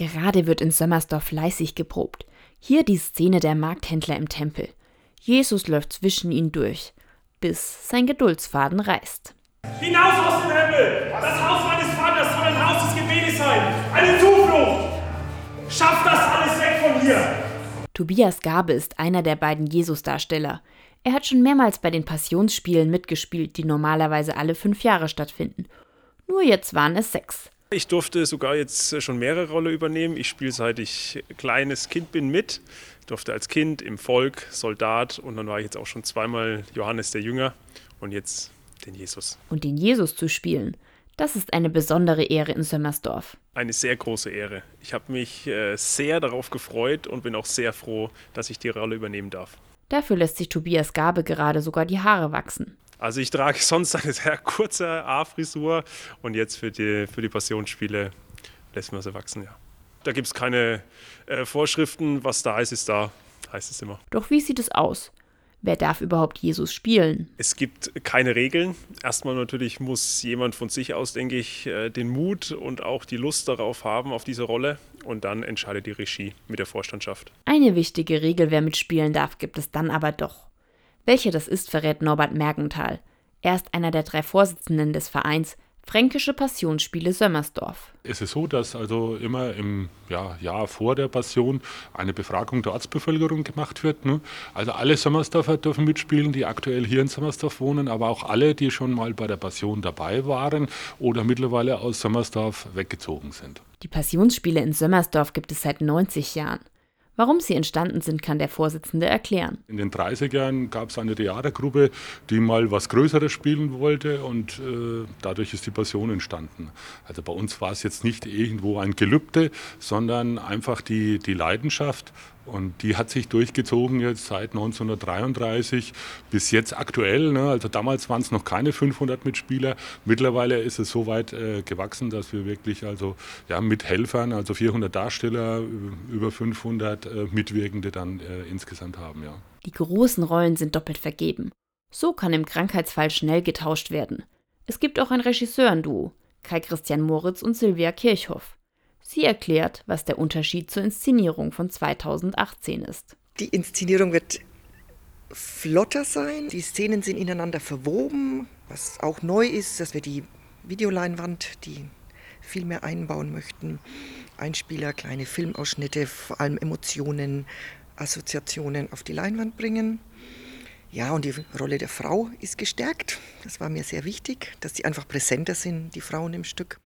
Gerade wird in Sömmersdorf fleißig geprobt. Hier die Szene der Markthändler im Tempel. Jesus läuft zwischen ihnen durch, bis sein Geduldsfaden reißt. Hinaus aus dem Tempel! Das Haus meines Vaters soll ein Haus des Gebetes sein! Eine Zuflucht! Schafft das alles weg von hier! Tobias Gabe ist einer der beiden Jesus-Darsteller. Er hat schon mehrmals bei den Passionsspielen mitgespielt, die normalerweise alle fünf Jahre stattfinden. Nur jetzt waren es sechs. Ich durfte sogar jetzt schon mehrere Rollen übernehmen. Ich spiele seit ich kleines Kind bin mit. Ich durfte als Kind im Volk, Soldat und dann war ich jetzt auch schon zweimal Johannes der Jünger und jetzt den Jesus. Und den Jesus zu spielen, das ist eine besondere Ehre in Sömmersdorf. Eine sehr große Ehre. Ich habe mich äh, sehr darauf gefreut und bin auch sehr froh, dass ich die Rolle übernehmen darf. Dafür lässt sich Tobias Gabe gerade sogar die Haare wachsen. Also ich trage sonst eine sehr kurze A-Frisur und jetzt für die, für die Passionsspiele lässt man sie wachsen, ja. Da gibt es keine äh, Vorschriften, was da ist, ist da, heißt es immer. Doch wie sieht es aus? Wer darf überhaupt Jesus spielen? Es gibt keine Regeln. Erstmal natürlich muss jemand von sich aus, denke ich, äh, den Mut und auch die Lust darauf haben, auf diese Rolle. Und dann entscheidet die Regie mit der Vorstandschaft. Eine wichtige Regel, wer mitspielen darf, gibt es dann aber doch. Welche das ist, verrät Norbert Mergenthal. Er ist einer der drei Vorsitzenden des Vereins Fränkische Passionsspiele Sömmersdorf. Es ist so, dass also immer im ja, Jahr vor der Passion eine Befragung der Ortsbevölkerung gemacht wird. Ne? Also alle Sömmersdorfer dürfen mitspielen, die aktuell hier in Sömmersdorf wohnen, aber auch alle, die schon mal bei der Passion dabei waren oder mittlerweile aus Sömmersdorf weggezogen sind. Die Passionsspiele in Sömmersdorf gibt es seit 90 Jahren. Warum sie entstanden sind, kann der Vorsitzende erklären. In den 30ern gab es eine Theatergruppe, die mal was Größeres spielen wollte und äh, dadurch ist die Passion entstanden. Also bei uns war es jetzt nicht irgendwo ein Gelübde, sondern einfach die, die Leidenschaft und die hat sich durchgezogen jetzt seit 1933 bis jetzt aktuell. Ne? Also damals waren es noch keine 500 Mitspieler. Mittlerweile ist es so weit äh, gewachsen, dass wir wirklich also ja, mit Helfern, also 400 Darsteller, über 500 äh, Mitwirkende dann äh, insgesamt haben. Ja. Die großen Rollen sind doppelt vergeben. So kann im Krankheitsfall schnell getauscht werden. Es gibt auch ein Regisseurenduo, Kai Christian Moritz und Sylvia Kirchhoff. Sie erklärt, was der Unterschied zur Inszenierung von 2018 ist. Die Inszenierung wird flotter sein. Die Szenen sind ineinander verwoben. Was auch neu ist, dass wir die Videoleinwand, die viel mehr einbauen möchten. Einspieler, kleine Filmausschnitte, vor allem Emotionen, Assoziationen auf die Leinwand bringen. Ja, und die Rolle der Frau ist gestärkt. Das war mir sehr wichtig, dass sie einfach präsenter sind, die Frauen im Stück.